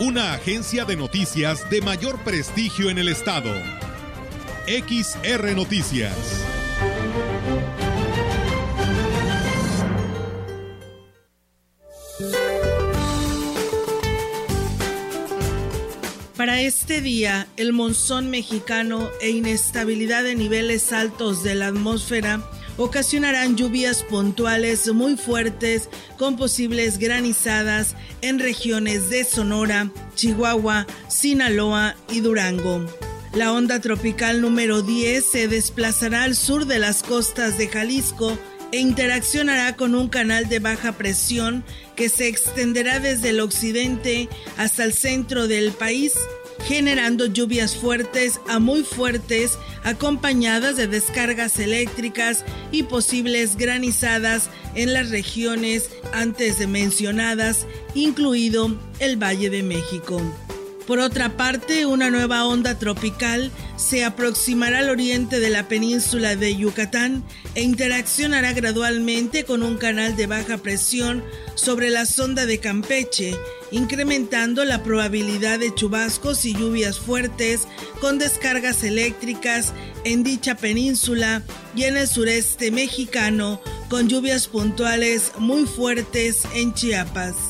Una agencia de noticias de mayor prestigio en el estado. XR Noticias. Para este día, el monzón mexicano e inestabilidad de niveles altos de la atmósfera ocasionarán lluvias puntuales muy fuertes con posibles granizadas en regiones de Sonora, Chihuahua, Sinaloa y Durango. La onda tropical número 10 se desplazará al sur de las costas de Jalisco e interaccionará con un canal de baja presión que se extenderá desde el occidente hasta el centro del país generando lluvias fuertes a muy fuertes acompañadas de descargas eléctricas y posibles granizadas en las regiones antes mencionadas, incluido el Valle de México. Por otra parte, una nueva onda tropical se aproximará al oriente de la península de Yucatán e interaccionará gradualmente con un canal de baja presión sobre la sonda de Campeche, incrementando la probabilidad de chubascos y lluvias fuertes con descargas eléctricas en dicha península y en el sureste mexicano, con lluvias puntuales muy fuertes en Chiapas.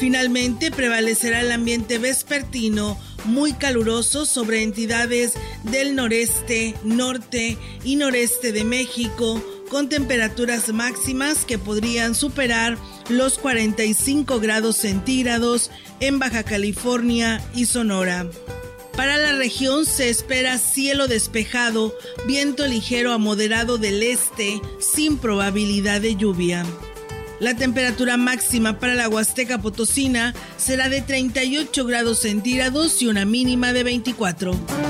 Finalmente prevalecerá el ambiente vespertino muy caluroso sobre entidades del noreste, norte y noreste de México, con temperaturas máximas que podrían superar los 45 grados centígrados en Baja California y Sonora. Para la región se espera cielo despejado, viento ligero a moderado del este, sin probabilidad de lluvia. La temperatura máxima para la Huasteca Potosina será de 38 grados centígrados y una mínima de 24.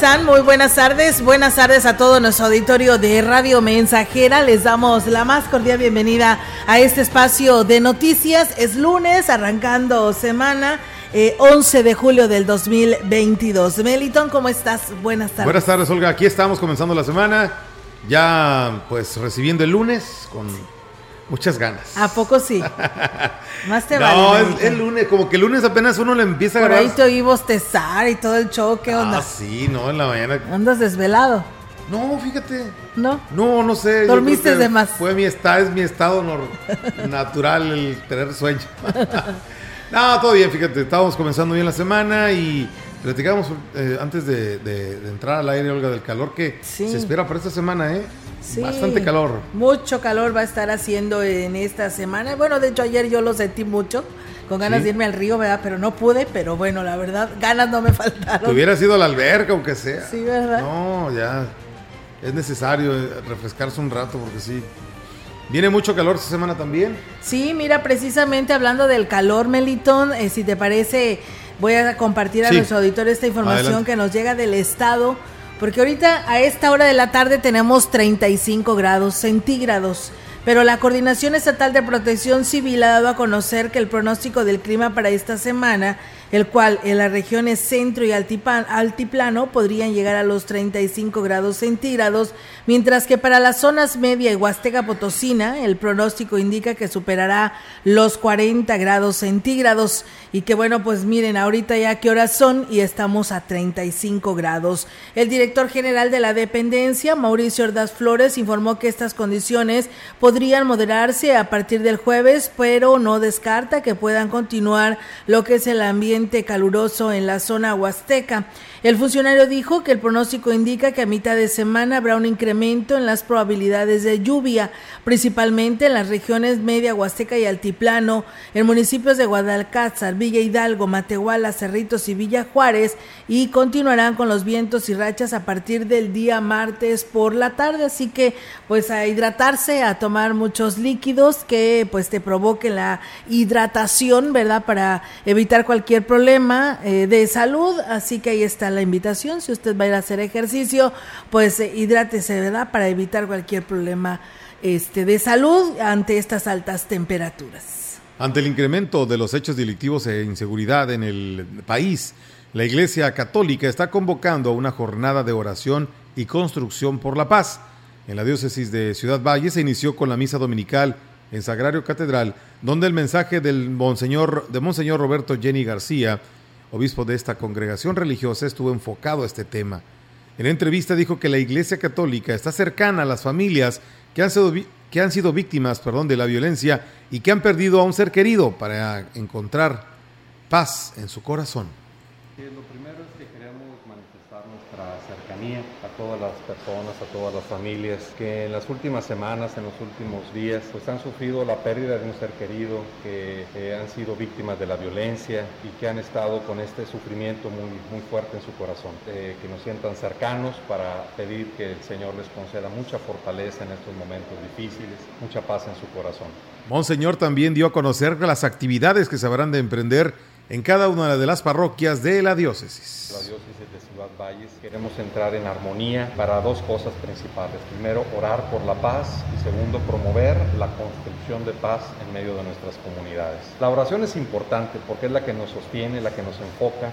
Están? Muy buenas tardes. Buenas tardes a todo nuestro auditorio de Radio Mensajera. Les damos la más cordial bienvenida a este espacio de noticias. Es lunes, arrancando semana. 11 eh, de julio del 2022. Meliton, ¿cómo estás? Buenas tardes. Buenas tardes, Olga. Aquí estamos comenzando la semana. Ya pues recibiendo el lunes con muchas ganas. ¿A poco sí? Más te vale. No, es el lunes, como que el lunes apenas uno le empieza a Por ahí te oí bostezar y todo el show, ¿qué onda? Ah, sí, no, en la mañana. ¿Andas desvelado? No, fíjate. ¿No? No, no sé. ¿Dormiste de más? Fue mi estado, es mi estado natural el tener sueño. no, todo bien, fíjate, estábamos comenzando bien la semana y platicábamos eh, antes de, entrar al aire, Olga, del calor que se espera para esta semana, ¿eh? Sí, Bastante calor. Mucho calor va a estar haciendo en esta semana. Bueno, de hecho ayer yo lo sentí mucho, con ganas de irme al río, ¿verdad? Pero no pude, pero bueno, la verdad, ganas no me faltaron. Te hubieras ido a la alberca, aunque sea. Sí, ¿verdad? No, ya. Es necesario refrescarse un rato porque sí. ¿Viene mucho calor esta semana también? Sí, mira, precisamente hablando del calor, Melitón, eh, si te parece, voy a compartir a nuestro auditor esta información que nos llega del estado porque ahorita a esta hora de la tarde tenemos 35 grados centígrados. Pero la Coordinación Estatal de Protección Civil ha dado a conocer que el pronóstico del clima para esta semana el cual en las regiones centro y altiplano podrían llegar a los 35 grados centígrados, mientras que para las zonas media y huasteca potosina el pronóstico indica que superará los 40 grados centígrados y que bueno, pues miren, ahorita ya qué horas son y estamos a 35 grados. El director general de la dependencia, Mauricio Ordaz Flores, informó que estas condiciones podrían moderarse a partir del jueves, pero no descarta que puedan continuar lo que es el ambiente caluroso en la zona huasteca. El funcionario dijo que el pronóstico indica que a mitad de semana habrá un incremento en las probabilidades de lluvia, principalmente en las regiones media, huasteca y altiplano, en municipios de Guadalcázar, Villa Hidalgo, Matehuala, Cerritos y Villa Juárez, y continuarán con los vientos y rachas a partir del día martes por la tarde. Así que, pues a hidratarse, a tomar muchos líquidos que pues te provoquen la hidratación, ¿verdad? Para evitar cualquier problema eh, de salud. Así que ahí está la invitación. Si usted va a ir a hacer ejercicio, pues eh, ¿verdad? Para evitar cualquier problema este, de salud ante estas altas temperaturas. Ante el incremento de los hechos delictivos e inseguridad en el país, la Iglesia Católica está convocando a una jornada de oración y construcción por la paz. En la diócesis de Ciudad Valle se inició con la misa dominical en Sagrario Catedral, donde el mensaje del Monseñor, de Monseñor Roberto Jenny García obispo de esta congregación religiosa, estuvo enfocado a este tema. En entrevista dijo que la Iglesia Católica está cercana a las familias que han sido, que han sido víctimas perdón, de la violencia y que han perdido a un ser querido para encontrar paz en su corazón. lo primero es que queremos manifestar nuestra cercanía todas las personas, a todas las familias que en las últimas semanas, en los últimos días, pues han sufrido la pérdida de un ser querido, que, han sido víctimas de la violencia y que han estado con este sufrimiento muy, muy fuerte en su corazón. Eh, que nos sientan cercanos para pedir que el Señor les conceda mucha fortaleza en estos momentos difíciles, mucha paz en su corazón. Monseñor también dio a conocer las actividades que se habrán de emprender en cada una de las parroquias de la diócesis. La diócesis de Ciudad Valles queremos entrar en armonía para dos cosas principales. Primero, orar por la paz y segundo, promover la construcción de paz en medio de nuestras comunidades. La oración es importante porque es la que nos sostiene, la que nos enfoca,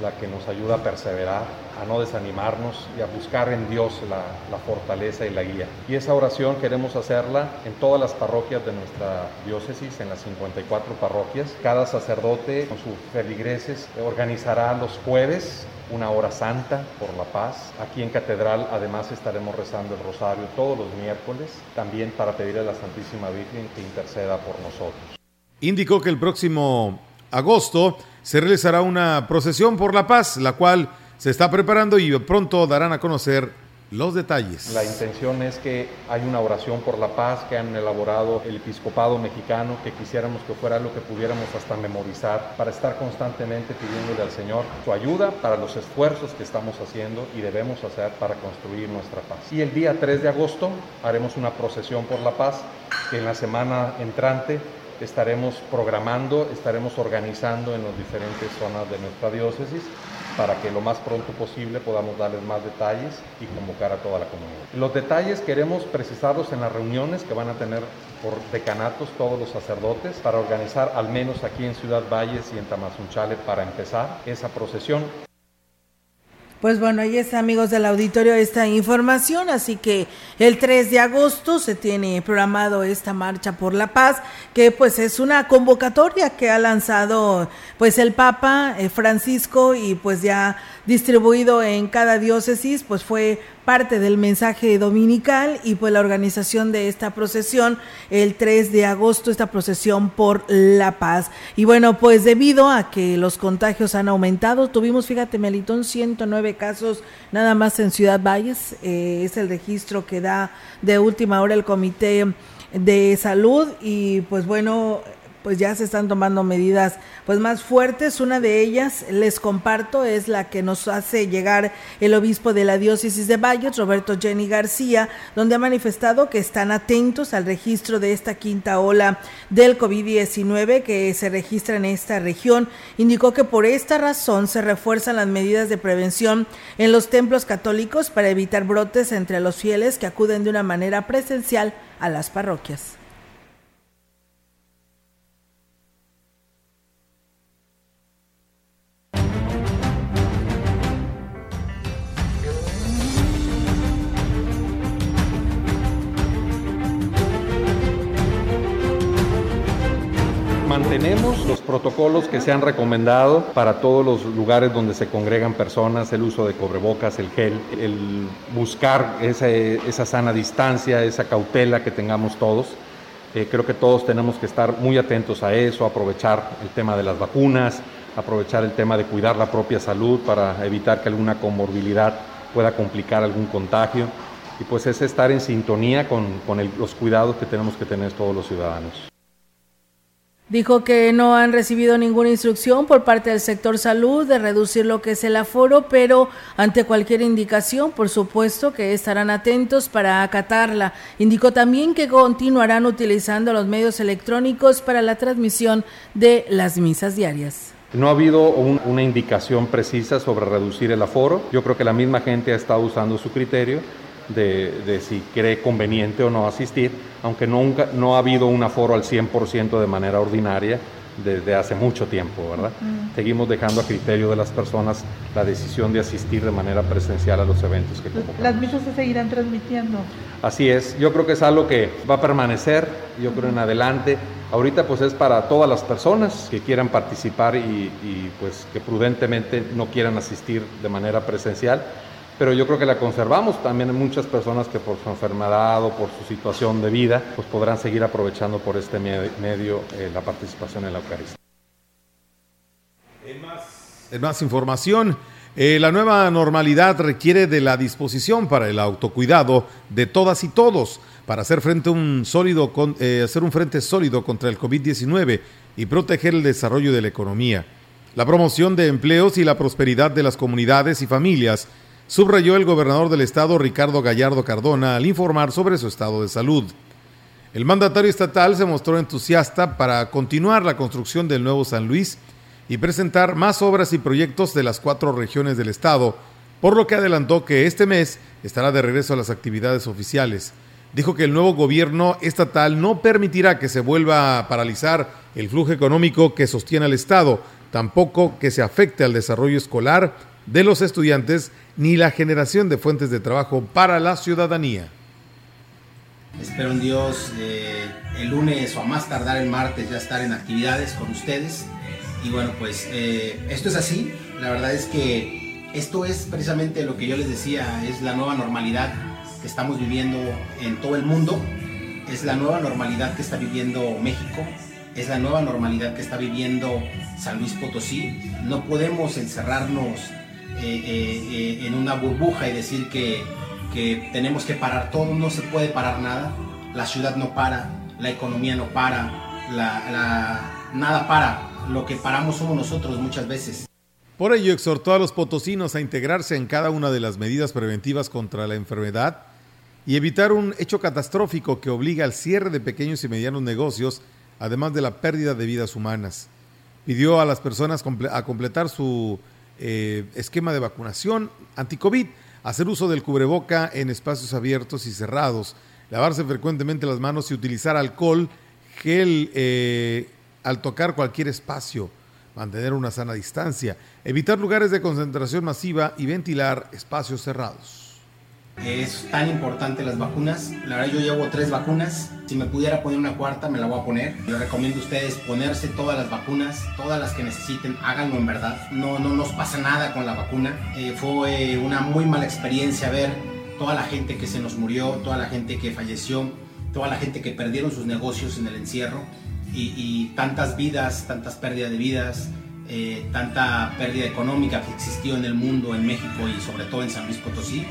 la que nos ayuda a perseverar, a no desanimarnos y a buscar en Dios la, fortaleza y la guía. Y esa oración queremos hacerla en todas las parroquias de nuestra diócesis, en las 54 parroquias. Cada sacerdote con sus feligreses organizará los jueves una hora santa por la paz. Aquí en Catedral además estaremos rezando el rosario todos los miércoles, también para pedirle a la Santísima Virgen que interceda por nosotros. Indicó que el próximo agosto se realizará una procesión por la paz, la cual se está preparando y pronto darán a conocer los detalles. La intención es que hay una oración por la paz que han elaborado el episcopado mexicano, que quisiéramos que fuera lo que pudiéramos hasta memorizar para estar constantemente pidiéndole al Señor su ayuda para los esfuerzos que estamos haciendo y debemos hacer para construir nuestra paz. Y el día 3 de agosto haremos una procesión por la paz que en la semana entrante estaremos programando, estaremos organizando en las diferentes zonas de nuestra diócesis para que lo más pronto posible podamos darles más detalles y convocar a toda la comunidad. Los detalles queremos precisarlos en las reuniones que van a tener por decanatos todos los sacerdotes para organizar al menos aquí en Ciudad Valles y en Tamazunchale para empezar esa procesión pues bueno, ahí está, amigos del auditorio, esta información. Así que el 3 de agosto se tiene programado esta marcha por la paz, que pues es una convocatoria que ha lanzado pues el Papa eh, Francisco y pues ya distribuido en cada diócesis, pues fue parte del mensaje dominical y pues la organización de esta procesión el 3 de agosto, esta procesión por la paz. Y bueno, pues debido a que los contagios han aumentado, tuvimos, fíjate, Melitón, 109 casos nada más en Ciudad Valles, eh, es el registro que da de última hora el Comité de Salud y pues bueno, pues ya se están tomando medidas pues más fuertes. Una de ellas, les comparto, es la que nos hace llegar el obispo de la diócesis de Valles, Roberto Jenny García, donde ha manifestado que están atentos al registro de esta quinta ola del COVID-19 que se registra en esta región. Indicó que por esta razón se refuerzan las medidas de prevención en los templos católicos para evitar brotes entre los fieles que acuden de una manera presencial a las parroquias. Mantenemos los protocolos que se han recomendado para todos los lugares donde se congregan personas, el uso de cobrebocas, el gel, el buscar esa, esa sana distancia, esa cautela que tengamos todos. Eh, creo que todos tenemos que estar muy atentos a eso, aprovechar el tema de las vacunas, aprovechar el tema de cuidar la propia salud para evitar que alguna comorbilidad pueda complicar algún contagio. Y pues es estar en sintonía con, los cuidados que tenemos que tener todos los ciudadanos. Dijo que no han recibido ninguna instrucción por parte del sector salud de reducir lo que es el aforo, pero ante cualquier indicación, por supuesto que estarán atentos para acatarla. Indicó también que continuarán utilizando los medios electrónicos para la transmisión de las misas diarias. No ha habido una indicación precisa sobre reducir el aforo. Yo creo que la misma gente ha estado usando su criterio de, si cree conveniente o no asistir, aunque nunca, no ha habido un aforo al 100% de manera ordinaria desde hace mucho tiempo, ¿verdad? Seguimos dejando a criterio de las personas la decisión de asistir de manera presencial a los eventos que convocamos. ¿Las misas se seguirán transmitiendo? Así es, yo creo que es algo que va a permanecer, yo creo en adelante. Ahorita pues es para todas las personas que quieran participar y, y pues que prudentemente no quieran asistir de manera presencial pero yo creo que la conservamos. También hay muchas personas que por su enfermedad o por su situación de vida, pues podrán seguir aprovechando por este medio eh, la participación en la Eucaristía. En más, información, eh, la nueva normalidad requiere de la disposición para el autocuidado de todas y todos para hacer frente un sólido eh, hacer un frente sólido contra el COVID-19 y proteger el desarrollo de la economía, la promoción de empleos y la prosperidad de las comunidades y familias subrayó el gobernador del estado Ricardo Gallardo Cardona al informar sobre su estado de salud. El mandatario estatal se mostró entusiasta para continuar la construcción del nuevo San Luis y presentar más obras y proyectos de las cuatro regiones del estado, por lo que adelantó que este mes estará de regreso a las actividades oficiales. Dijo que el nuevo gobierno estatal no permitirá que se vuelva a paralizar el flujo económico que sostiene al Estado, tampoco que se afecte al desarrollo escolar de los estudiantes ni la generación de fuentes de trabajo para la ciudadanía. Espero en Dios el lunes o a más tardar el martes ya estar en actividades con ustedes. Y bueno, pues eh, esto es así. La verdad es que esto es precisamente lo que yo les decía, es la nueva normalidad que estamos viviendo en todo el mundo. Es la nueva normalidad que está viviendo México. Es la nueva normalidad que está viviendo San Luis Potosí. No podemos encerrarnos eh, en una burbuja y decir que, que tenemos que parar todo, no se puede parar nada, la ciudad no para, la economía no para, la, nada para, lo que paramos somos nosotros muchas veces. Por ello exhortó a los potosinos a integrarse en cada una de las medidas preventivas contra la enfermedad y evitar un hecho catastrófico que obliga al cierre de pequeños y medianos negocios, además de la pérdida de vidas humanas. Pidió a las personas a completar su eh, esquema de vacunación anti-COVID, hacer uso del cubreboca en espacios abiertos y cerrados, lavarse frecuentemente las manos y utilizar alcohol, gel eh, al tocar cualquier espacio, mantener una sana distancia, evitar lugares de concentración masiva y ventilar espacios cerrados. Es tan importante las vacunas. La verdad yo llevo tres vacunas. Si me pudiera poner una cuarta me la voy a poner. Yo recomiendo a ustedes ponerse todas las vacunas, todas las que necesiten. Háganlo en verdad. No, no nos pasa nada con la vacuna. Eh, fue una muy mala experiencia ver toda la gente que se nos murió, toda la gente que falleció, toda la gente que perdieron sus negocios en el encierro y, tantas vidas, tantas pérdidas de vidas. Eh, tanta pérdida económica que existió en el mundo, en México y sobre todo en San Luis Potosí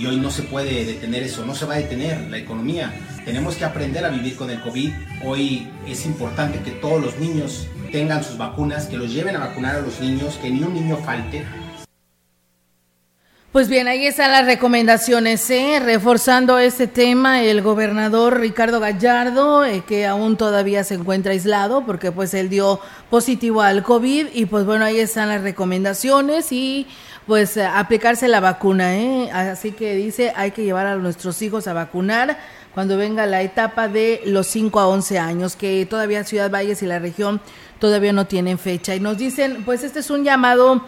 y hoy no se puede detener eso, no se va a detener la economía. Tenemos que aprender a vivir con el COVID. Hoy es importante que todos los niños tengan sus vacunas, que los lleven a vacunar a los niños, que ni un niño falte. Pues bien, ahí están las recomendaciones, ¿eh? reforzando este tema el gobernador Ricardo Gallardo, eh, que aún todavía se encuentra aislado porque pues él dio positivo al COVID y pues bueno, ahí están las recomendaciones y pues eh, aplicarse la vacuna, ¿eh? Así que dice, hay que llevar a nuestros hijos a vacunar cuando venga la etapa de los 5 a 11 años, que todavía Ciudad Valles y la región todavía no tienen fecha. Y nos dicen, pues este es un llamado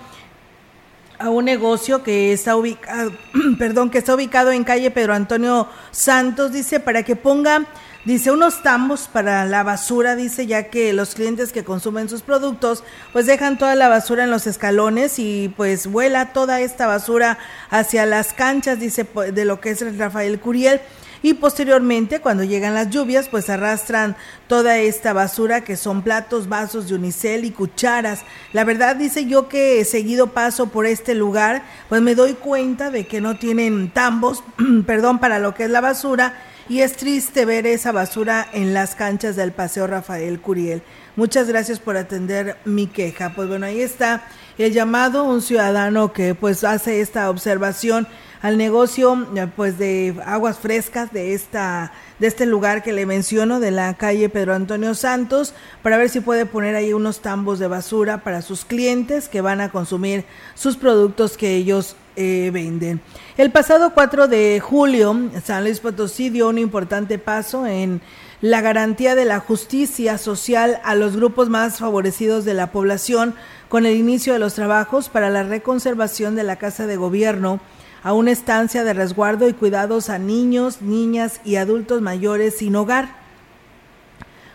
a un negocio que está ubicado, perdón, que está ubicado en calle Pedro Antonio Santos, dice, para que ponga, dice, unos tambos para la basura, dice, ya que los clientes que consumen sus productos, pues dejan toda la basura en los escalones y pues vuela toda esta basura hacia las canchas, dice, de lo que es Rafael Curiel y posteriormente cuando llegan las lluvias pues arrastran toda esta basura que son platos, vasos de unicel y cucharas. La verdad dice yo que seguido paso por este lugar pues me doy cuenta de que no tienen tambos, perdón, para lo que es la basura y es triste ver esa basura en las canchas del Paseo Rafael Curiel. Muchas gracias por atender mi queja. Pues bueno, ahí está el llamado, un ciudadano que pues hace esta observación al negocio eh, pues de aguas frescas de esta de este lugar que le menciono de la calle Pedro Antonio Santos para ver si puede poner ahí unos tambos de basura para sus clientes que van a consumir sus productos que ellos eh, venden. El pasado 4 de julio, San Luis Potosí dio un importante paso en la garantía de la justicia social a los grupos más favorecidos de la población con el inicio de los trabajos para la reconservación de la Casa de Gobierno a una estancia de resguardo y cuidados a niños, niñas y adultos mayores sin hogar,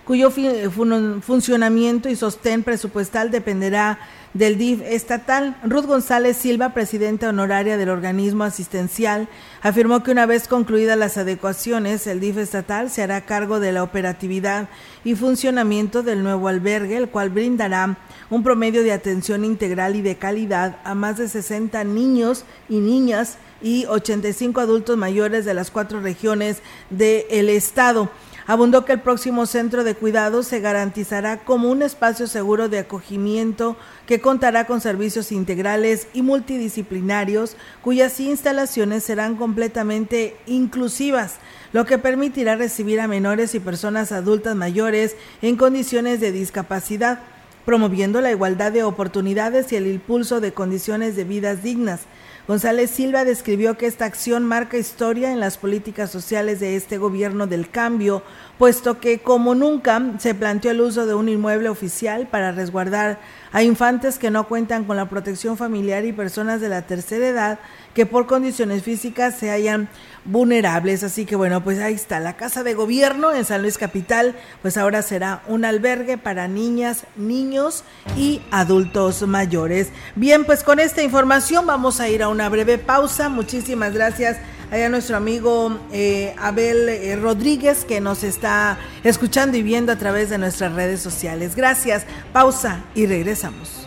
cuyo funcionamiento y sostén presupuestal dependerá del DIF estatal. Ruth González Silva, presidenta honoraria del organismo asistencial, afirmó que una vez concluidas las adecuaciones, el DIF estatal se hará cargo de la operatividad y funcionamiento del nuevo albergue, el cual brindará un promedio de atención integral y de calidad a más de 60 niños y niñas y 85 adultos mayores de las cuatro regiones del estado. Abundó que el próximo centro de cuidados se garantizará como un espacio seguro de acogimiento que contará con servicios integrales y multidisciplinarios cuyas instalaciones serán completamente inclusivas, lo que permitirá recibir a menores y personas adultas mayores en condiciones de discapacidad promoviendo la igualdad de oportunidades y el impulso de condiciones de vidas dignas. González Silva describió que esta acción marca historia en las políticas sociales de este gobierno del cambio, puesto que como nunca se planteó el uso de un inmueble oficial para resguardar a infantes que no cuentan con la protección familiar y personas de la tercera edad que por condiciones físicas se hayan vulnerables. Así que bueno, pues ahí está la Casa de Gobierno en San Luis Capital, pues ahora será un albergue para niñas, niños y adultos mayores. Bien, pues con esta información vamos a ir a una breve pausa. Muchísimas gracias a nuestro amigo eh, Abel eh, Rodríguez que nos está escuchando y viendo a través de nuestras redes sociales. Gracias, pausa y regresamos.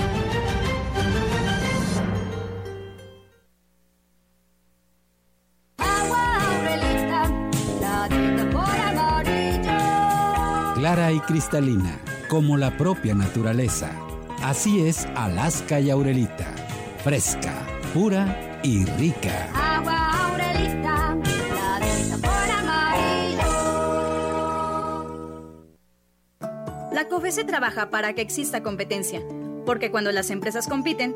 cristalina, como la propia naturaleza. Así es Alaska y Aurelita, fresca, pura y rica. Agua Aurelita, la La COFESE trabaja para que exista competencia, porque cuando las empresas compiten,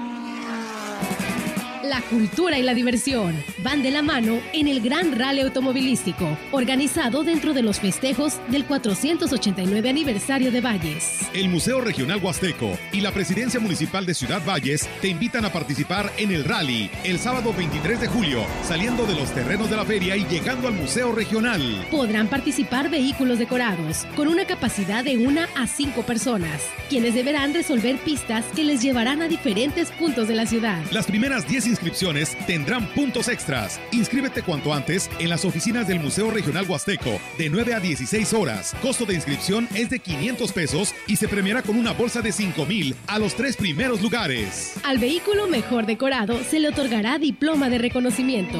La cultura y la diversión van de la mano en el Gran Rally Automovilístico, organizado dentro de los festejos del 489 aniversario de Valles. El Museo Regional Huasteco y la Presidencia Municipal de Ciudad Valles te invitan a participar en el rally el sábado 23 de julio, saliendo de los terrenos de la feria y llegando al Museo Regional. Podrán participar vehículos decorados con una capacidad de una a cinco personas, quienes deberán resolver pistas que les llevarán a diferentes puntos de la ciudad. Las primeras 10 tendrán puntos extras. Inscríbete cuanto antes en las oficinas del Museo Regional Huasteco de 9 a 16 horas. Costo de inscripción es de 500 pesos y se premiará con una bolsa de 5 mil a los tres primeros lugares. Al vehículo mejor decorado se le otorgará diploma de reconocimiento.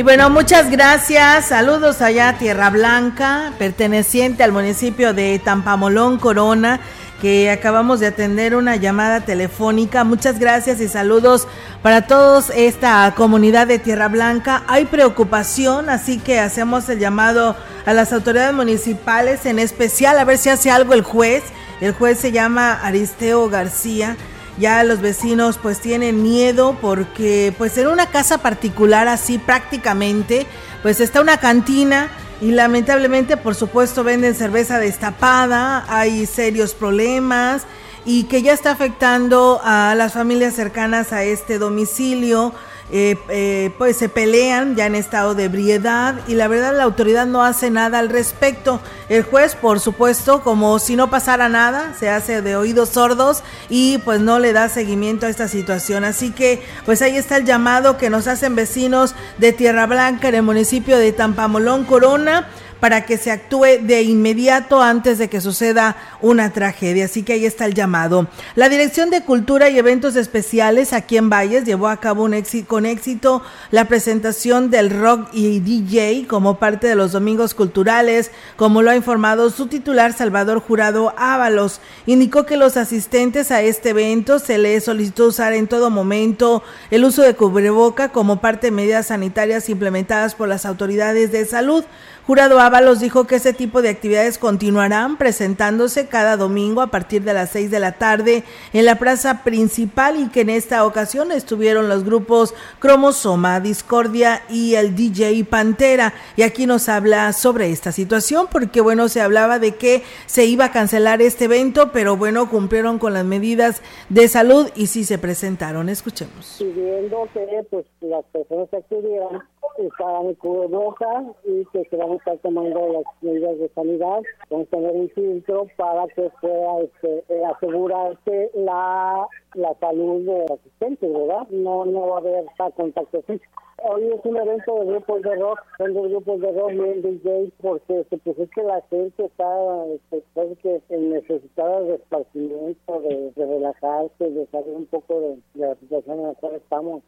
Y bueno, muchas gracias. Saludos allá a Tierra Blanca, perteneciente al municipio de Tampamolón, Corona, que acabamos de atender una llamada telefónica. Muchas gracias y saludos para todos esta comunidad de Tierra Blanca. Hay preocupación, así que hacemos el llamado a las autoridades municipales, en especial a ver si hace algo el juez. El juez se llama Aristeo García ya los vecinos pues tienen miedo porque pues en una casa particular así prácticamente pues está una cantina y lamentablemente por supuesto venden cerveza destapada, hay serios problemas y que ya está afectando a las familias cercanas a este domicilio eh, eh, pues se pelean ya en estado de ebriedad y la verdad la autoridad no hace nada al respecto. El juez, por supuesto, como si no pasara nada, se hace de oídos sordos y pues no le da seguimiento a esta situación. Así que pues ahí está el llamado que nos hacen vecinos de Tierra Blanca en el municipio de Tampamolón, Corona para que se actúe de inmediato antes de que suceda una tragedia. Así que ahí está el llamado. La Dirección de Cultura y Eventos Especiales aquí en Valles llevó a cabo con éxito la presentación del rock y DJ como parte de los domingos culturales, como lo ha informado su titular Salvador Jurado Ábalos. Indicó que los asistentes a este evento se les solicitó usar en todo momento el uso de cubreboca como parte de medidas sanitarias implementadas por las autoridades de salud. Jurado Ábalos dijo que ese tipo de actividades continuarán presentándose cada domingo a partir de las 6 de la tarde en la plaza principal y que en esta ocasión estuvieron los grupos Cromosoma, Discordia y el DJ Pantera. Y aquí nos habla sobre esta situación porque bueno, se hablaba de que se iba a cancelar este evento, pero bueno, cumplieron con las medidas de salud y sí se presentaron. Escuchemos. Que pues, las personas que estaban cubrebocas y que se van a estar tomando las medidas de sanidad, con tener un filtro para que pueda este, eh, asegurarse la, la salud de los asistentes, ¿verdad? No, no va a haber contacto físico. Hoy es un evento de grupos de rock, son dos grupos de rock y el DJ, porque pues, es que la gente está este, que necesitada de esparcimiento, de, de relajarse, de salir un poco de, de la situación en la cual estamos.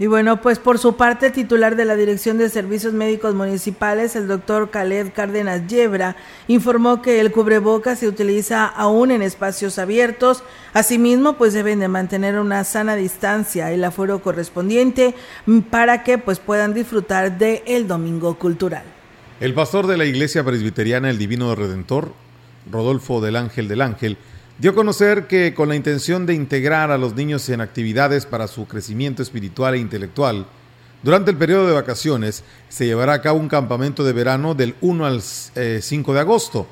Y bueno, pues por su parte, el titular de la Dirección de Servicios Médicos Municipales, el doctor Khaled Cárdenas Yebra, informó que el cubreboca se utiliza aún en espacios abiertos. Asimismo, pues deben de mantener una sana distancia, el aforo correspondiente, para que pues puedan disfrutar del el Domingo Cultural. El pastor de la Iglesia Presbiteriana El Divino Redentor, Rodolfo del Ángel del Ángel, dio a conocer que con la intención de integrar a los niños en actividades para su crecimiento espiritual e intelectual, durante el periodo de vacaciones se llevará a cabo un campamento de verano del 1 al 5 eh, de agosto.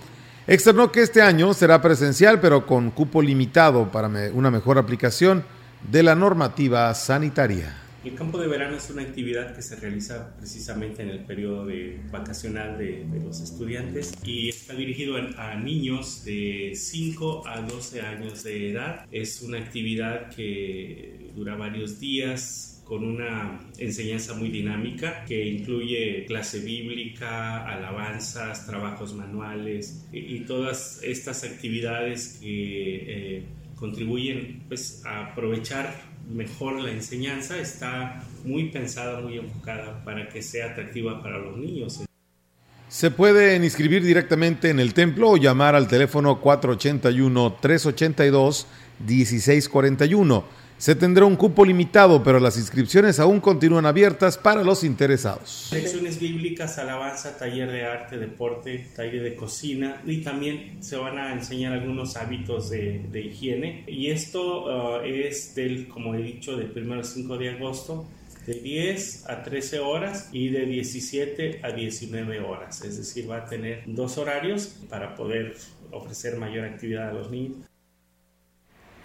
Externó que este año será presencial, pero con cupo limitado para una mejor aplicación de la normativa sanitaria. El campo de verano es una actividad que se realiza precisamente en el periodo de vacacional de, los estudiantes y está dirigido a, niños de 5 a 12 años de edad. Es una actividad que dura varios días, con una enseñanza muy dinámica que incluye clase bíblica, alabanzas, trabajos manuales y, todas estas actividades que eh, contribuyen pues, a aprovechar mejor la enseñanza, está muy pensada, muy enfocada para que sea atractiva para los niños. Se pueden inscribir directamente en el templo o llamar al teléfono 481-382-1641. Se tendrá un cupo limitado, pero las inscripciones aún continúan abiertas para los interesados. Lecciones bíblicas, alabanza, taller de arte, deporte, taller de cocina y también se van a enseñar algunos hábitos de, higiene. Y esto uh, es del, como he dicho, del 1 al 5 de agosto de 10 a 13 horas y de 17 a 19 horas. Es decir, va a tener dos horarios para poder ofrecer mayor actividad a los niños.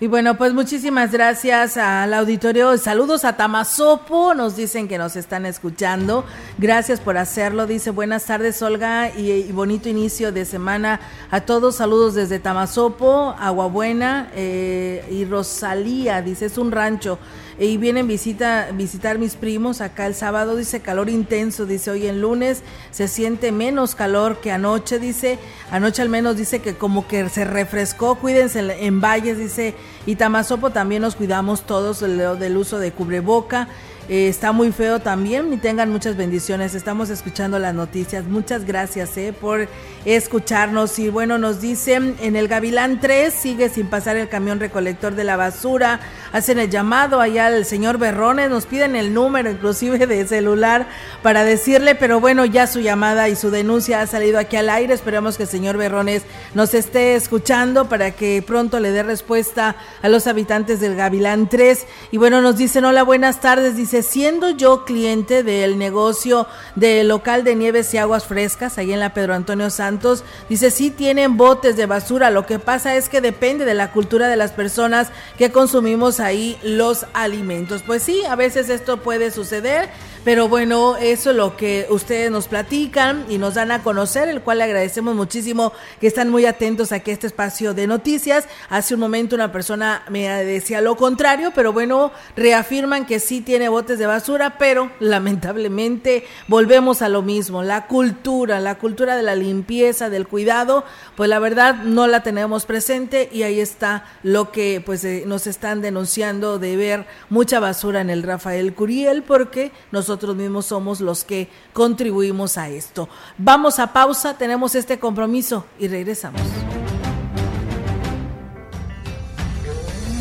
Y bueno, pues muchísimas gracias al auditorio. Saludos a Tamazopo. Nos dicen que nos están escuchando. Gracias por hacerlo. Dice buenas tardes, Olga, y, bonito inicio de semana a todos. Saludos desde Tamazopo, Aguabuena eh, y Rosalía. Dice es un rancho y vienen visita visitar mis primos acá el sábado dice calor intenso dice hoy en lunes se siente menos calor que anoche dice anoche al menos dice que como que se refrescó cuídense en, valles dice y Tamazopo también nos cuidamos todos del uso de cubreboca eh, está muy feo también y tengan muchas bendiciones. Estamos escuchando las noticias. Muchas gracias eh, por escucharnos. Y bueno, nos dicen en el Gavilán 3 sigue sin pasar el camión recolector de la basura. Hacen el llamado allá al señor Berrones, nos piden el número inclusive de celular para decirle, pero bueno, ya su llamada y su denuncia ha salido aquí al aire. Esperamos que el señor Berrones nos esté escuchando para que pronto le dé respuesta a los habitantes del Gavilán 3. Y bueno, nos dicen, hola, buenas tardes. Dice, siendo yo cliente del negocio del local de nieves y aguas frescas, ahí en la Pedro Antonio Santos, dice, sí tienen botes de basura, lo que pasa es que depende de la cultura de las personas que consumimos ahí los alimentos. Pues sí, a veces esto puede suceder pero bueno, eso es lo que ustedes nos platican y nos dan a conocer, el cual le agradecemos muchísimo que están muy atentos a que este espacio de noticias. Hace un momento una persona me decía lo contrario, pero bueno, reafirman que sí tiene botes de basura, pero lamentablemente volvemos a lo mismo, la cultura, la cultura de la limpieza, del cuidado, pues la verdad no la tenemos presente y ahí está lo que pues eh, nos están denunciando de ver mucha basura en el Rafael Curiel porque nosotros nosotros mismos somos los que contribuimos a esto. Vamos a pausa, tenemos este compromiso y regresamos.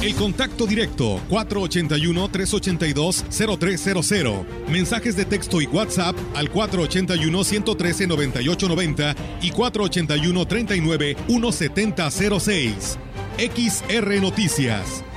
El contacto directo 481-382-0300. Mensajes de texto y WhatsApp al 481-113-9890 y 481-39-1706. XR Noticias.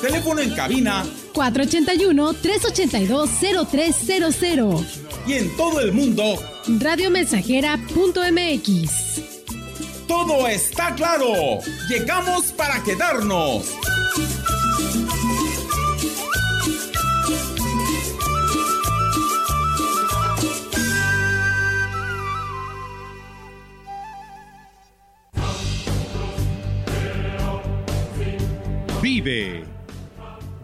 Teléfono en cabina 481-382-0300. Y en todo el mundo, radiomensajera.mx. Todo está claro. Llegamos para quedarnos. Vive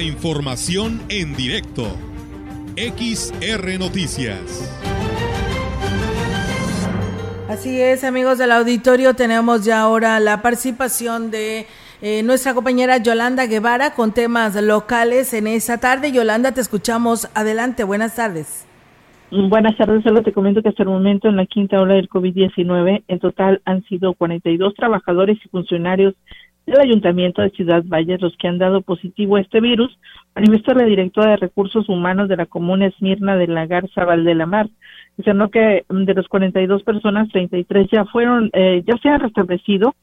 La información en directo. XR Noticias. Así es, amigos del auditorio, tenemos ya ahora la participación de eh, nuestra compañera Yolanda Guevara con temas locales en esta tarde. Yolanda, te escuchamos. Adelante, buenas tardes. Buenas tardes, solo te comento que hasta el momento en la quinta ola del COVID-19, en total han sido 42 trabajadores y funcionarios del Ayuntamiento de Ciudad Valles los que han dado positivo a este virus, manifestó la directora de Recursos Humanos de la Comuna Esmirna de la Garza Valdelamar. Diciendo que de los 42 personas, 33 ya fueron, eh, ya se han restablecido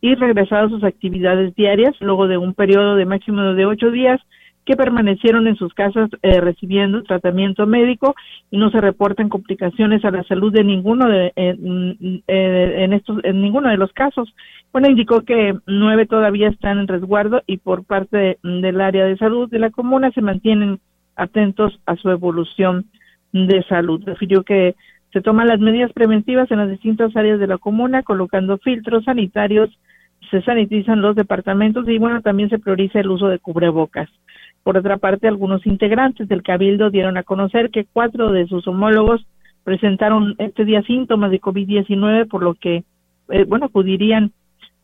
y regresado a sus actividades diarias luego de un periodo de máximo de ocho días que permanecieron en sus casas eh, recibiendo tratamiento médico y no se reportan complicaciones a la salud de ninguno de en estos en ninguno de los casos. Bueno, indicó que nueve todavía están en resguardo y por parte del área de salud de la comuna se mantienen atentos a su evolución de salud. Refirió que se toman las medidas preventivas en las distintas áreas de la comuna, colocando filtros sanitarios, se sanitizan los departamentos y bueno, también se prioriza el uso de cubrebocas. Por otra parte, algunos integrantes del Cabildo dieron a conocer que cuatro de sus homólogos presentaron este día síntomas de COVID-19, por lo que, eh, bueno, acudirían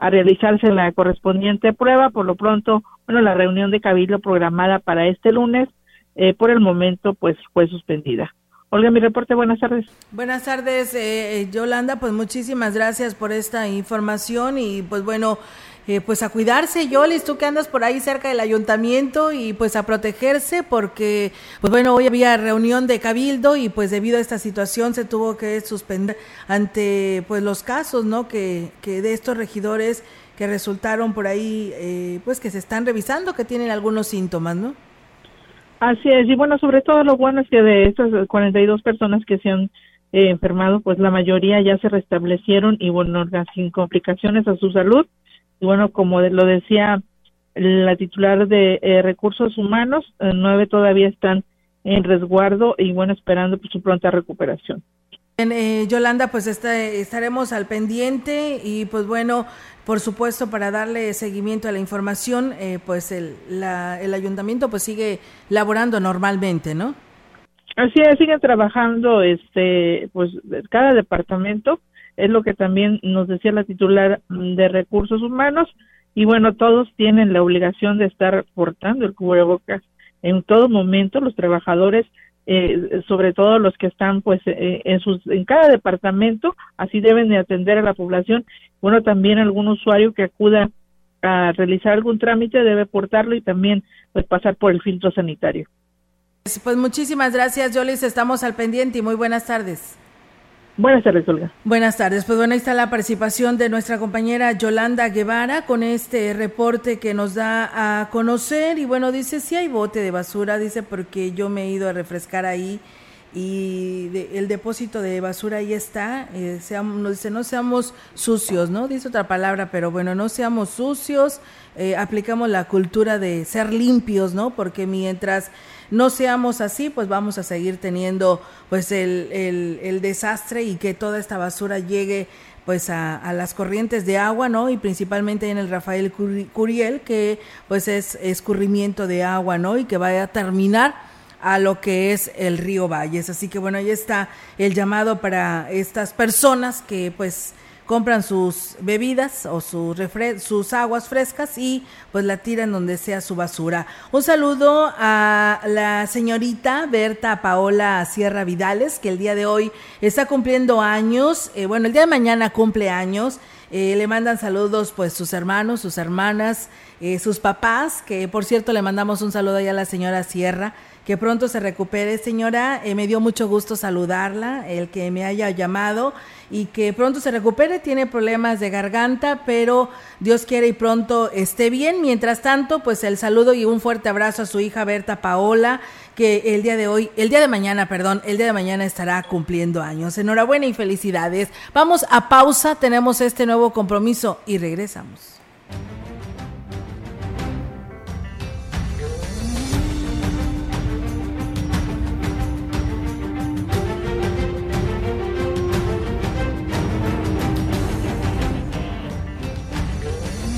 a realizarse la correspondiente prueba. Por lo pronto, bueno, la reunión de Cabildo programada para este lunes, eh, por el momento, pues fue suspendida. Olga, mi reporte, buenas tardes. Buenas tardes, eh, Yolanda, pues muchísimas gracias por esta información y pues bueno, eh, pues a cuidarse, Yolis, tú que andas por ahí cerca del ayuntamiento y pues a protegerse porque, pues bueno, hoy había reunión de cabildo y pues debido a esta situación se tuvo que suspender ante pues los casos, ¿no? Que, que de estos regidores que resultaron por ahí, eh, pues que se están revisando, que tienen algunos síntomas, ¿no? Así es, y bueno, sobre todo lo bueno es que de estas 42 personas que se han eh, enfermado, pues la mayoría ya se restablecieron y bueno, sin complicaciones a su salud. Y bueno, como lo decía la titular de eh, Recursos Humanos, eh, nueve todavía están en resguardo y bueno, esperando pues, su pronta recuperación. Eh, Yolanda, pues estaremos al pendiente y pues bueno, por supuesto, para darle seguimiento a la información, eh, pues el, el ayuntamiento pues sigue laborando normalmente, ¿no? Así es, siguen trabajando, este, pues cada departamento es lo que también nos decía la titular de recursos humanos y bueno, todos tienen la obligación de estar portando el cubrebocas en todo momento. Los trabajadores eh, sobre todo los que están pues eh, en sus en cada departamento así deben de atender a la población. Bueno también algún usuario que acuda a realizar algún trámite debe portarlo y también pues pasar por el filtro sanitario. Pues muchísimas gracias Jolis estamos al pendiente y muy buenas tardes Buenas tardes, Olga. Buenas tardes. Pues bueno, ahí está la participación de nuestra compañera Yolanda Guevara con este reporte que nos da a conocer. Y bueno, dice, si hay bote de basura, dice, porque yo me he ido a refrescar ahí y el depósito de basura ahí está. Eh, seamos, nos dice, no seamos sucios, ¿no? Dice otra palabra, pero bueno, no seamos sucios. Eh, aplicamos la cultura de ser limpios, ¿no? Porque mientras no seamos así, pues vamos a seguir teniendo pues el, el, desastre y que toda esta basura llegue pues a, a, las corrientes de agua, ¿no? Y principalmente en el Rafael Curiel, que pues es escurrimiento de agua, ¿no? Y que vaya a terminar a lo que es el río Valles. Así que bueno, ahí está el llamado para estas personas que pues compran sus bebidas o sus, sus aguas frescas y pues la tiran donde sea su basura. Un saludo a la señorita Berta Paola Sierra Vidales, que el día de hoy está cumpliendo años, eh, bueno, el día de mañana cumple años. Eh, le mandan saludos pues sus hermanos, sus hermanas, eh, sus papás, que por cierto le mandamos un saludo ya a la señora Sierra, que pronto se recupere. Señora, me dio mucho gusto saludarla, el que me haya llamado y que pronto se recupere. Tiene problemas de garganta, pero Dios quiere y pronto esté bien. Mientras tanto, pues el saludo y un fuerte abrazo a su hija Berta Paola, que el día de hoy, el día de mañana, perdón, el día de mañana estará cumpliendo años. Enhorabuena y felicidades. Vamos a pausa, tenemos este nuevo compromiso y regresamos.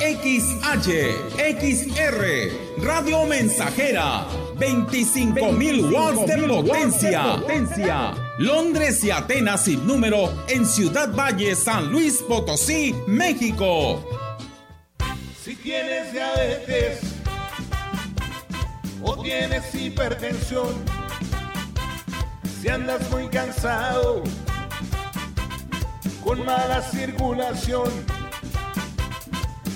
XH, XR, Radio Mensajera, 25.000 watts de potencia. Londres y Atenas sin número en Ciudad Valle, San Luis Potosí, México. Si tienes diabetes o tienes hipertensión, si andas muy cansado, con mala circulación,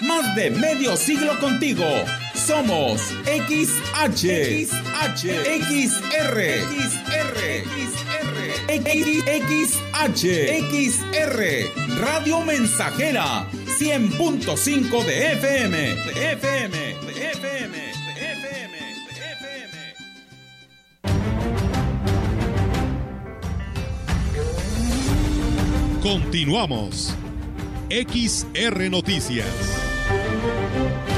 Más de medio siglo contigo. Somos XH, XH, XR, XR, XR, XH, XR, Radio Mensajera. 100.5 de FM, de FM, de FM, de FM, de FM. Continuamos. XR Noticias.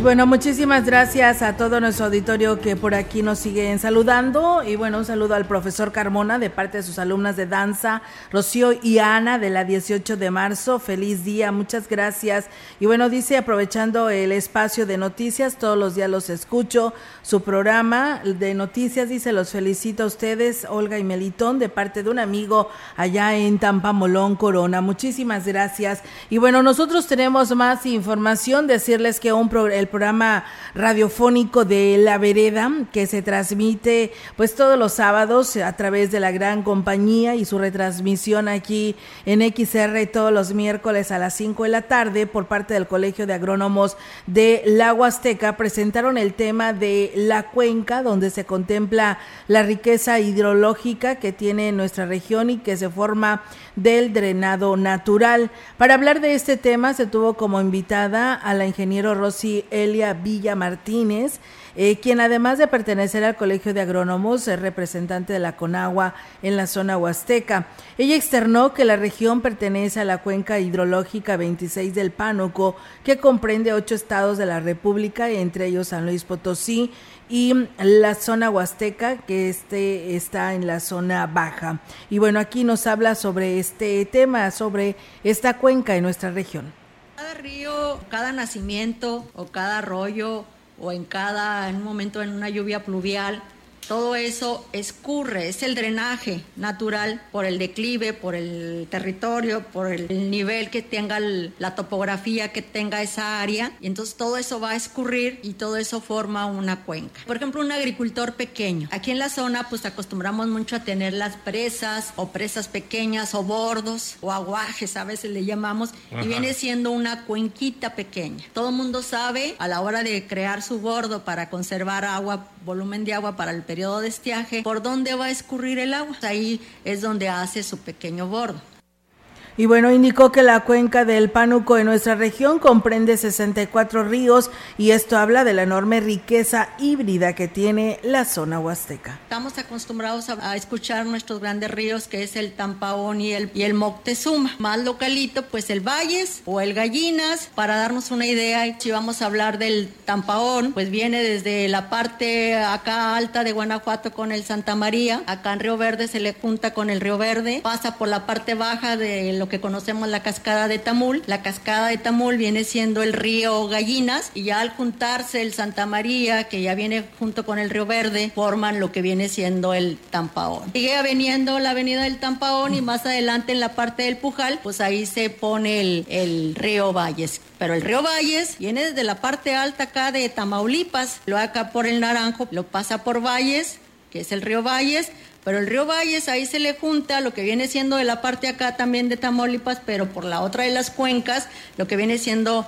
Y bueno, muchísimas gracias a todo nuestro auditorio que por aquí nos siguen saludando. Y bueno, un saludo al profesor Carmona de parte de sus alumnas de danza, Rocío y Ana de la 18 de marzo. Feliz día, muchas gracias. Y bueno, dice, aprovechando el espacio de noticias, todos los días los escucho. Su programa de noticias, dice, los felicito a ustedes, Olga y Melitón, de parte de un amigo allá en Tampamolón, Corona. Muchísimas gracias. Y bueno, nosotros tenemos más información, decirles que un el programa radiofónico de La Vereda que se transmite pues todos los sábados a través de la gran compañía y su retransmisión aquí en XR todos los miércoles a las 5 de la tarde por parte del Colegio de Agrónomos de la Huasteca presentaron el tema de la cuenca donde se contempla la riqueza hidrológica que tiene nuestra región y que se forma del drenado natural. Para hablar de este tema se tuvo como invitada a la ingeniero Rosy Elia Villa Martínez, eh, quien además de pertenecer al Colegio de Agrónomos es representante de la Conagua en la zona huasteca. Ella externó que la región pertenece a la cuenca hidrológica 26 del Pánuco, que comprende ocho estados de la República, entre ellos San Luis Potosí, y la zona huasteca que este está en la zona baja. Y bueno, aquí nos habla sobre este tema, sobre esta cuenca en nuestra región. Cada nacimiento o cada arroyo o en cada en un momento en una lluvia pluvial todo eso escurre, es el drenaje natural por el declive, por el territorio, por el nivel que tenga la topografía que tenga esa área. Y entonces todo eso va a escurrir y todo eso forma una cuenca. Por ejemplo, un agricultor pequeño. Aquí en la zona pues acostumbramos mucho a tener las presas o presas pequeñas o bordos o aguajes a veces le llamamos y viene siendo una cuenquita pequeña. Todo el mundo sabe a la hora de crear su bordo para conservar agua, volumen de agua para el periodo de estiaje, ¿por dónde va a escurrir el agua? Ahí es donde hace su pequeño bordo. Y bueno, indicó que la cuenca del Pánuco en nuestra región comprende 64 ríos y esto habla de la enorme riqueza híbrida que tiene la zona huasteca. Estamos acostumbrados a, escuchar nuestros grandes ríos que es el Tampaón y el, y el Moctezuma. Más localito, pues el Valles o el Gallinas. Para darnos una idea, si vamos a hablar del Tampaón, pues viene desde la parte acá alta de Guanajuato con el Santa María. Acá en Río Verde se le junta con el Río Verde. Pasa por la parte baja de lo que conocemos la cascada de Tamul. La cascada de Tamul viene siendo el río Gallinas y ya al juntarse el Santa María, que ya viene junto con el río Verde, forman lo que viene siendo el Tampaón. Sigue veniendo la avenida del Tampaón y más adelante en la parte del Pujal, pues ahí se pone el, el río Valles. Pero el río Valles viene desde la parte alta acá de Tamaulipas, lo acá por el Naranjo, lo pasa por Valles, que es el río Valles, pero el río Valles ahí se le junta lo que viene siendo de la parte acá también de Tamaulipas, pero por la otra de las cuencas, lo que viene siendo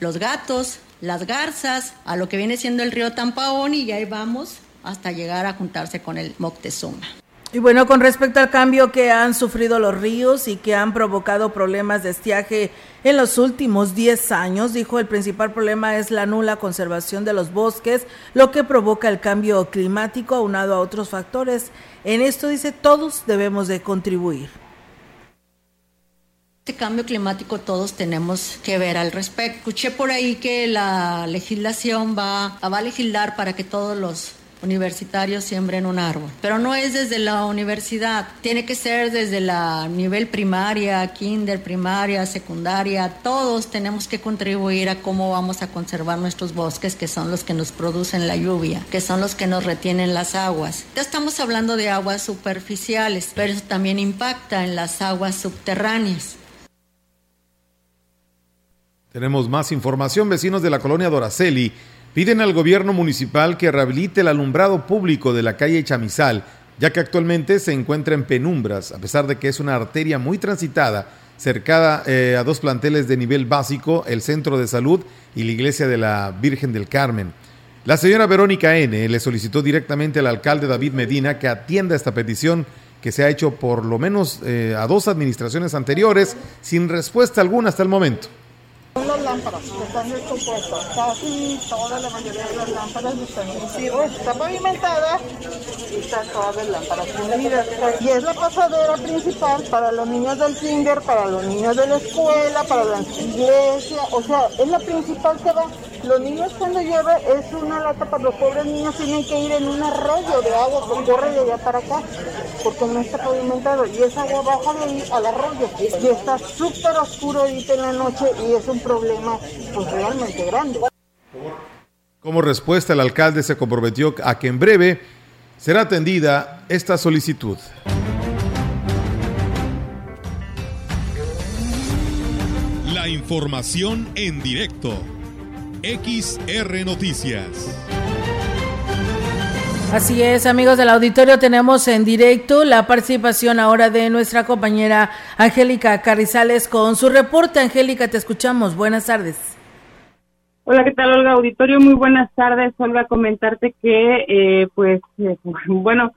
los gatos, las garzas, a lo que viene siendo el río Tampaón y ahí vamos hasta llegar a juntarse con el Moctezuma. Y bueno, con respecto al cambio que han sufrido los ríos y que han provocado problemas de estiaje en los últimos 10 años, dijo el principal problema es la nula conservación de los bosques, lo que provoca el cambio climático aunado a otros factores. En esto dice todos debemos de contribuir. Este cambio climático todos tenemos que ver al respecto. Escuché por ahí que la legislación va, va a legislar para que todos los universitarios siembren un árbol. Pero no es desde la universidad, tiene que ser desde la nivel primaria, kinder, primaria, secundaria. Todos tenemos que contribuir a cómo vamos a conservar nuestros bosques, que son los que nos producen la lluvia, que son los que nos retienen las aguas. Ya estamos hablando de aguas superficiales, pero eso también impacta en las aguas subterráneas. Tenemos más información, vecinos de la colonia Doraceli Piden al gobierno municipal que rehabilite el alumbrado público de la calle Chamizal, ya que actualmente se encuentra en penumbras, a pesar de que es una arteria muy transitada, cercada eh, a dos planteles de nivel básico, el Centro de Salud y la Iglesia de la Virgen del Carmen. La señora Verónica N. le solicitó directamente al alcalde David Medina que atienda esta petición que se ha hecho por lo menos eh, a dos administraciones anteriores sin respuesta alguna hasta el momento. Las lámparas que están descompuestas. Casi toda la mayoría de las lámparas están fundidas. Está pavimentada y están todas las lámparas fundidas. Y es la pasadera principal para los niños del kinder, para los niños de la escuela, para la iglesia. O sea, es la principal que va. Los niños cuando llueve es una lata para los pobres niños tienen que ir en un arroyo de agua que corre de allá para acá porque no está pavimentado y esa agua baja de ahí al arroyo y está súper oscuro ahorita en la noche y es un problema pues realmente grande. Como respuesta, el alcalde se comprometió a que en breve será atendida esta solicitud. La información en directo. XR Noticias. Así es, amigos del auditorio, tenemos en directo la participación ahora de nuestra compañera Angélica Carrizales con su reporte. Angélica, te escuchamos. Buenas tardes. Hola, ¿qué tal, Olga? Auditorio, muy buenas tardes. Olga, comentarte que, eh, pues, eh, bueno,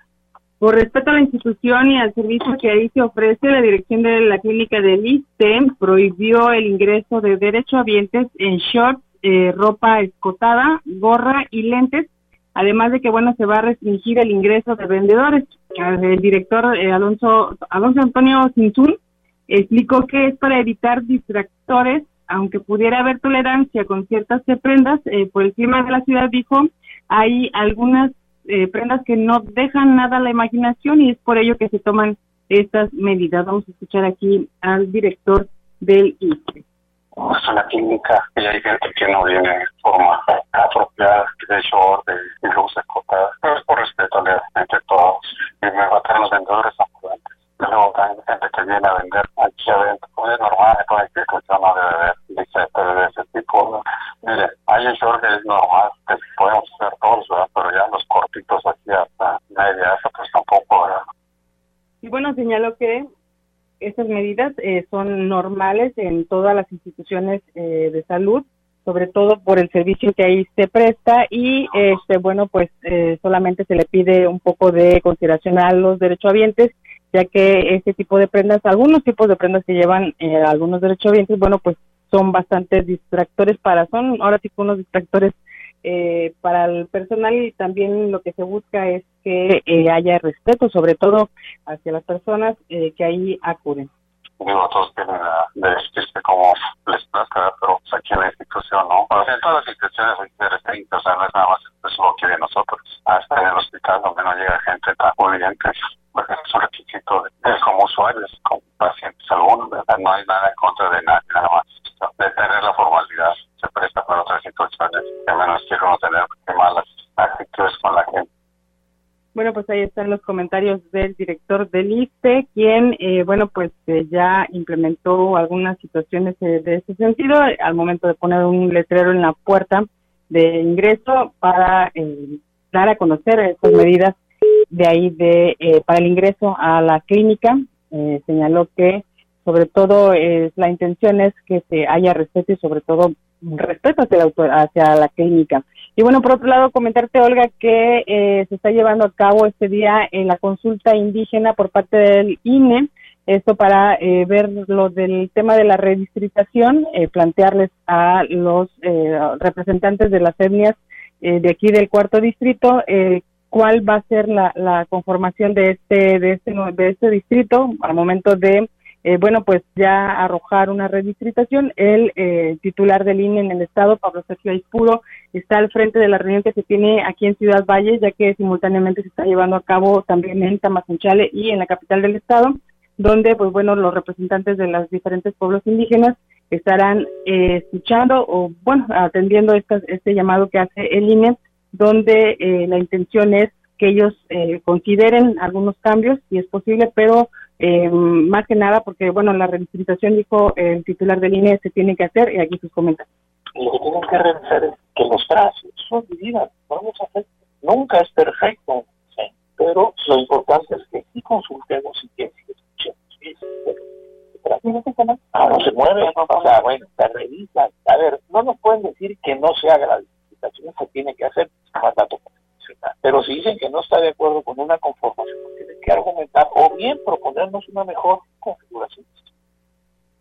por respeto a la institución y al servicio que ahí se ofrece, la dirección de la clínica del ISTE prohibió el ingreso de derechohabientes en shorts, eh, ropa escotada, gorra y lentes además de que bueno se va a restringir el ingreso de vendedores. El director eh, Alonso Alonso Antonio Cinzún explicó que es para evitar distractores, aunque pudiera haber tolerancia con ciertas prendas eh, por el clima de la ciudad dijo hay algunas eh, prendas que no dejan nada a la imaginación y es por ello que se toman estas medidas. Vamos a escuchar aquí al director del ICE es una clínica y hay gente que no viene de forma apropiada, de short, de, luces cortadas, pero es por respeto entre todos. Y me matan los vendedores ambulantes. Luego también gente que viene a vender aquí adentro. Pues es normal, con la institución no debe haber licencia de ese tipo. Mire, hay un short que es normal, que podemos hacer todos, ¿verdad? pero ya los cortitos aquí hasta media, eso pues tampoco, ¿verdad? Y bueno, señalo que estas medidas eh, son normales en todas las instituciones eh, de salud, sobre todo por el servicio que ahí se presta y este bueno pues eh, solamente se le pide un poco de consideración a los derechohabientes ya que este tipo de prendas, algunos tipos de prendas que llevan algunos derechohabientes, bueno pues son bastante distractores para, son ahora sí unos distractores eh, para el personal y también lo que se busca es que eh, haya respeto, sobre todo hacia las personas eh, que ahí acuden. Digo, todos tienen de vestirse como les plazca, pero pues aquí en la institución, ¿no? En todas las instituciones hay que restrictos, o sea, es nada más eso lo que de nosotros. Hasta en el hospital donde no llega gente tan pudiente, porque es un requisito de, de, como usuarios, como pacientes algunos. No hay nada en contra de nadie, nada más de tener la formalidad se presta para otras situaciones que menos quiero no tener malas actitudes con la gente. Bueno, pues ahí están los comentarios del director del ISTE, quien, eh, bueno, pues eh, ya implementó algunas situaciones eh, de ese sentido al momento de poner un letrero en la puerta de ingreso para dar a conocer estas medidas de ahí de para el ingreso a la clínica. señaló que sobre todo la intención es que se haya respeto y sobre todo respeto hacia la, hacia la clínica. Y bueno, por otro lado, comentarte, Olga, que eh, se está llevando a cabo este día en la consulta indígena por parte del INE, esto para eh, ver lo del tema de la redistritación, eh, plantearles a los representantes de las etnias de aquí del cuarto distrito cuál va a ser la, la conformación de este, de este, de este distrito al momento de eh, bueno, pues ya arrojar una redistritación. El eh, titular del INE en el Estado, Pablo Sergio Aispuro, está al frente de la reunión que se tiene aquí en Ciudad Valles, ya que simultáneamente se está llevando a cabo también en Tamazunchale y en la capital del Estado, donde, pues bueno, los representantes de los diferentes pueblos indígenas estarán eh, escuchando o, bueno, atendiendo este llamado que hace el INE, donde la intención es que ellos consideren algunos cambios, si es posible, pero eh, más que nada porque, bueno, la redistribución, dijo el titular del INE, se tiene que hacer y aquí sus comentarios. Lo que tienen que revisar es que los trazos son vidas, vamos a hacer, nunca es perfecto, pero lo importante es que sí consultemos y que sí escuchemos. Ah, no se mueve, o sea, bueno, se revisa. A ver, no nos pueden decir que no se haga la licitación, se tiene que hacer. Pero si dicen que no está de acuerdo con una conformación, pues tienen que argumentar o bien proponernos una mejor configuración.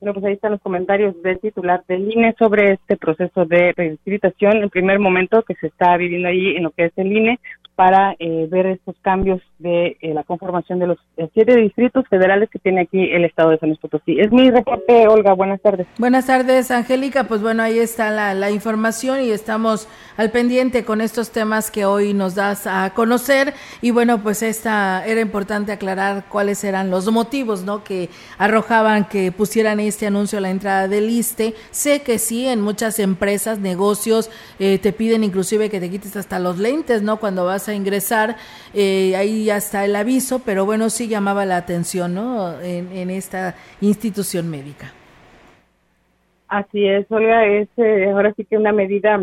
Bueno, pues ahí están los comentarios del titular del INE sobre este proceso de redistribución, el primer momento que se está viviendo allí en lo que es el INE para eh, ver estos cambios de eh, la conformación de los eh, siete distritos federales que tiene aquí el estado de San Luis Potosí. Es mi reporte, Olga. Buenas tardes. Buenas tardes, Angélica. Pues bueno, ahí está la, la, información y estamos al pendiente con estos temas que hoy nos das a conocer. Y bueno, pues esta era importante aclarar cuáles eran los motivos, ¿no? Que arrojaban que pusieran este anuncio a la entrada del ISTE. Sé que sí, en muchas empresas, negocios, te piden inclusive que te quites hasta los lentes, ¿no? Cuando vas a ingresar, eh, ahí ya está el aviso, pero bueno, sí llamaba la atención, ¿no? En, esta institución médica. Así es, Olga, es eh, ahora sí que una medida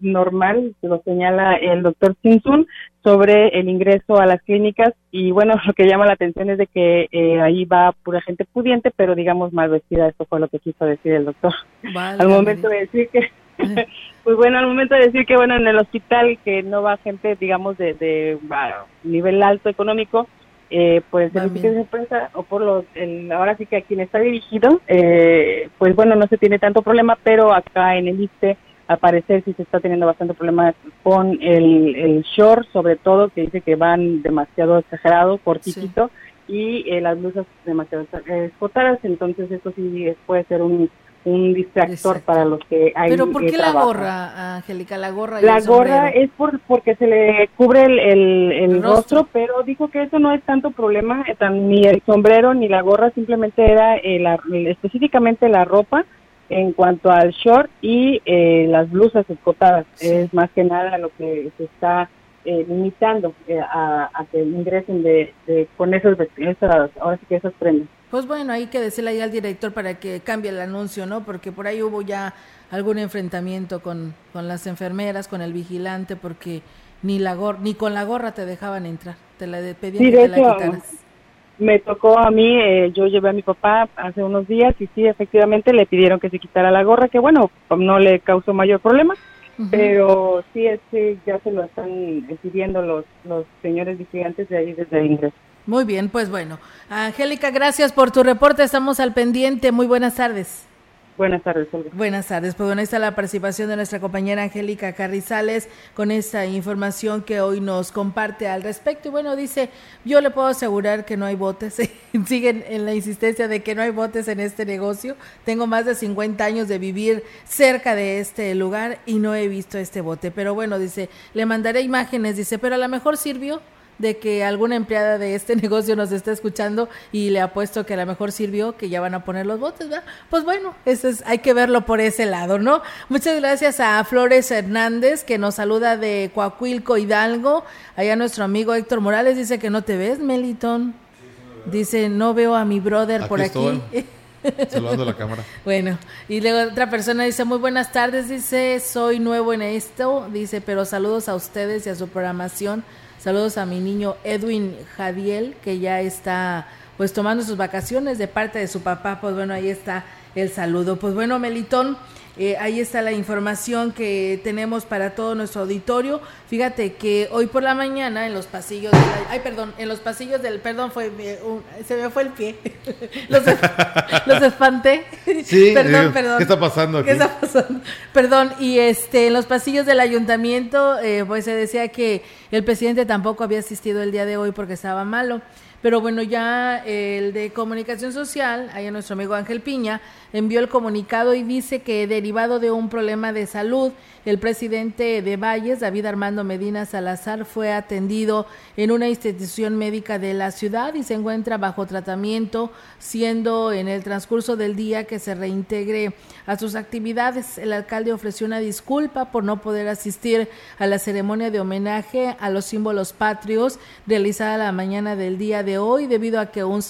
normal, se lo señala el doctor Simpson, sobre el ingreso a las clínicas y bueno, lo que llama la atención es de que eh, ahí va pura gente pudiente, pero digamos mal vestida, esto fue lo que quiso decir el doctor. Al momento de decir que pues bueno, al momento de decir que bueno, en el hospital que no va gente, digamos, de, de nivel alto económico, eh, pues el de empresa o por los, el, ahora sí que a quien está dirigido, eh, pues bueno, no se tiene tanto problema, pero acá en el ISTE al parecer sí se está teniendo bastante problemas con el, el short, sobre todo, que dice que van demasiado exagerado, cortito, y eh, las blusas demasiado escotadas, entonces eso sí puede ser un un distractor para los que hay Pero ¿por qué la gorra, Angélica? La gorra La gorra es por, porque se le cubre el, el, rostro. pero dijo que eso no es tanto problema, eh, ni el sombrero ni la gorra, simplemente era eh, específicamente la ropa en cuanto al short y eh, las blusas escotadas. Es más que nada lo que se está limitando a, que ingresen de, con esas, esas, ahora sí que esas prendas. Pues bueno, hay que decirle ahí al director para que cambie el anuncio, ¿no? Porque por ahí hubo ya algún enfrentamiento con, con las enfermeras, con el vigilante, porque ni la gor ni con la gorra te dejaban entrar, te la pedían que te la quitaras. Me tocó a mí, eh, yo llevé a mi papá hace unos días y sí, efectivamente le pidieron que se quitara la gorra, que bueno, no le causó mayor problema, pero sí, es que ya se lo están pidiendo los, los señores vigilantes de ahí desde el ingreso. Muy bien, pues bueno. Angélica, gracias por tu reporte. Estamos al pendiente. Muy buenas tardes. Buenas tardes, Buenas tardes. Pues bueno, está la participación de nuestra compañera Angélica Carrizales con esta información que hoy nos comparte al respecto. Y bueno, dice, yo le puedo asegurar que no hay botes. Siguen en la insistencia de que no hay botes en este negocio. Tengo más de 50 años de vivir cerca de este lugar y no he visto este bote. Pero bueno, dice, le mandaré imágenes. Dice, pero a lo mejor sirvió de que alguna empleada de este negocio nos está escuchando y le apuesto que a lo mejor sirvió que ya van a poner los botes, ¿verdad? Pues bueno, eso es, hay que verlo por ese lado, ¿no? Muchas gracias a Flores Hernández que nos saluda de Coahuilco Hidalgo. Allá nuestro amigo Héctor Morales dice que no te ves, Meliton. Dice, no veo a mi brother por aquí. Saludando a la cámara. Bueno, y luego otra persona dice, muy buenas tardes, dice, soy nuevo en esto, dice, pero saludos a ustedes y a su programación. Saludos a mi niño Edwin Jadiel, que ya está pues tomando sus vacaciones de parte de su papá. Pues bueno, ahí está el saludo. Pues bueno, Melitón, eh, ahí está la información que tenemos para todo nuestro auditorio. Fíjate que hoy por la mañana en los pasillos, ay perdón, en los pasillos del, perdón, fue se me fue el pie, los, los espanté. Sí, perdón, perdón. ¿Qué está pasando aquí? ¿Qué está pasando? Perdón, y este, en los pasillos del ayuntamiento, eh, pues se decía que el presidente tampoco había asistido el día de hoy porque estaba malo. Pero bueno, ya el de comunicación social, ahí nuestro amigo Ángel Piña, envió el comunicado y dice que derivado de un problema de salud, el presidente de Valles, David Armando Medina Salazar, fue atendido en una institución médica de la ciudad y se encuentra bajo tratamiento, siendo en el transcurso del día que se reintegre a sus actividades. El alcalde ofreció una disculpa por no poder asistir a la ceremonia de homenaje a los símbolos patrios realizada la mañana del día de hoy debido a que un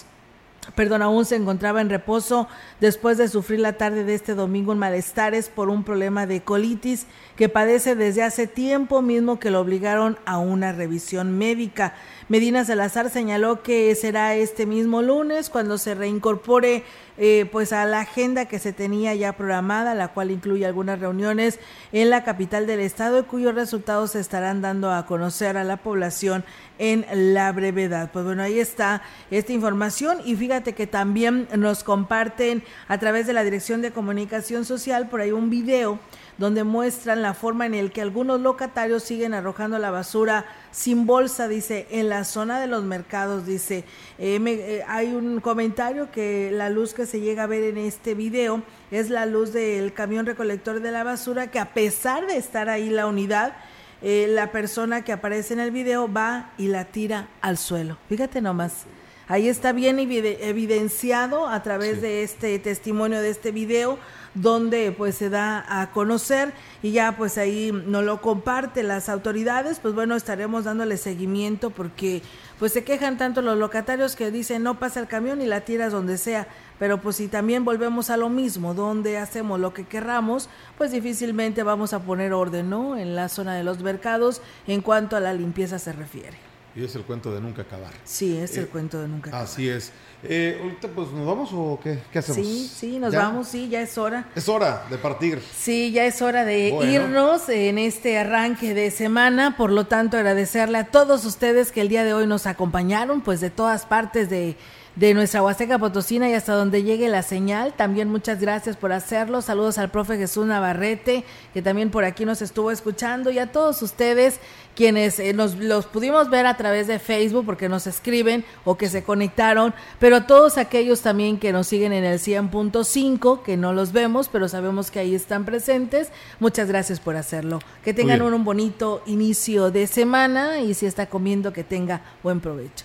perdón, aún se encontraba en reposo después de sufrir la tarde de este domingo en malestares por un problema de colitis que padece desde hace tiempo mismo que lo obligaron a una revisión médica. Medina Salazar señaló que será este mismo lunes cuando se reincorpore eh, pues a la agenda que se tenía ya programada, la cual incluye algunas reuniones en la capital del estado, cuyos resultados se estarán dando a conocer a la población en la brevedad. Pues bueno, ahí está esta información y fíjate que también nos comparten a través de la Dirección de Comunicación Social por ahí un video donde muestran la forma en el que algunos locatarios siguen arrojando la basura sin bolsa, dice, en la zona de los mercados, dice. Eh, eh, hay un comentario que la luz que se llega a ver en este video es la luz del camión recolector de la basura, que a pesar de estar ahí la unidad, eh, la persona que aparece en el video va y la tira al suelo. Fíjate nomás. Ahí está bien evidenciado a través de este testimonio, de este video, donde pues se da a conocer y ya pues ahí no lo comparten las autoridades, pues bueno, estaremos dándole seguimiento porque pues se quejan tanto los locatarios que dicen no pasa el camión y la tiras donde sea, pero pues si también volvemos a lo mismo, donde hacemos lo que querramos, pues difícilmente vamos a poner orden, ¿no? En la zona de los mercados en cuanto a la limpieza se refiere. Y es el cuento de nunca acabar. Sí, es el eh, cuento de nunca acabar. Así es. Eh, ahorita pues nos vamos o qué, qué hacemos? Sí, sí, nos vamos, sí, ya es hora. Es hora de partir. Sí, ya es hora de irnos en este arranque de semana, por lo tanto agradecerle a todos ustedes que el día de hoy nos acompañaron, pues de todas partes de de nuestra Huasteca Potosina y hasta donde llegue la señal. También muchas gracias por hacerlo. Saludos al profe Jesús Navarrete, que también por aquí nos estuvo escuchando, y a todos ustedes quienes eh, nos los pudimos ver a través de Facebook porque nos escriben o que se conectaron, pero a todos aquellos también que nos siguen en el 100.5, que no los vemos, pero sabemos que ahí están presentes. Muchas gracias por hacerlo. Que tengan un, un bonito inicio de semana y si está comiendo que tenga buen provecho.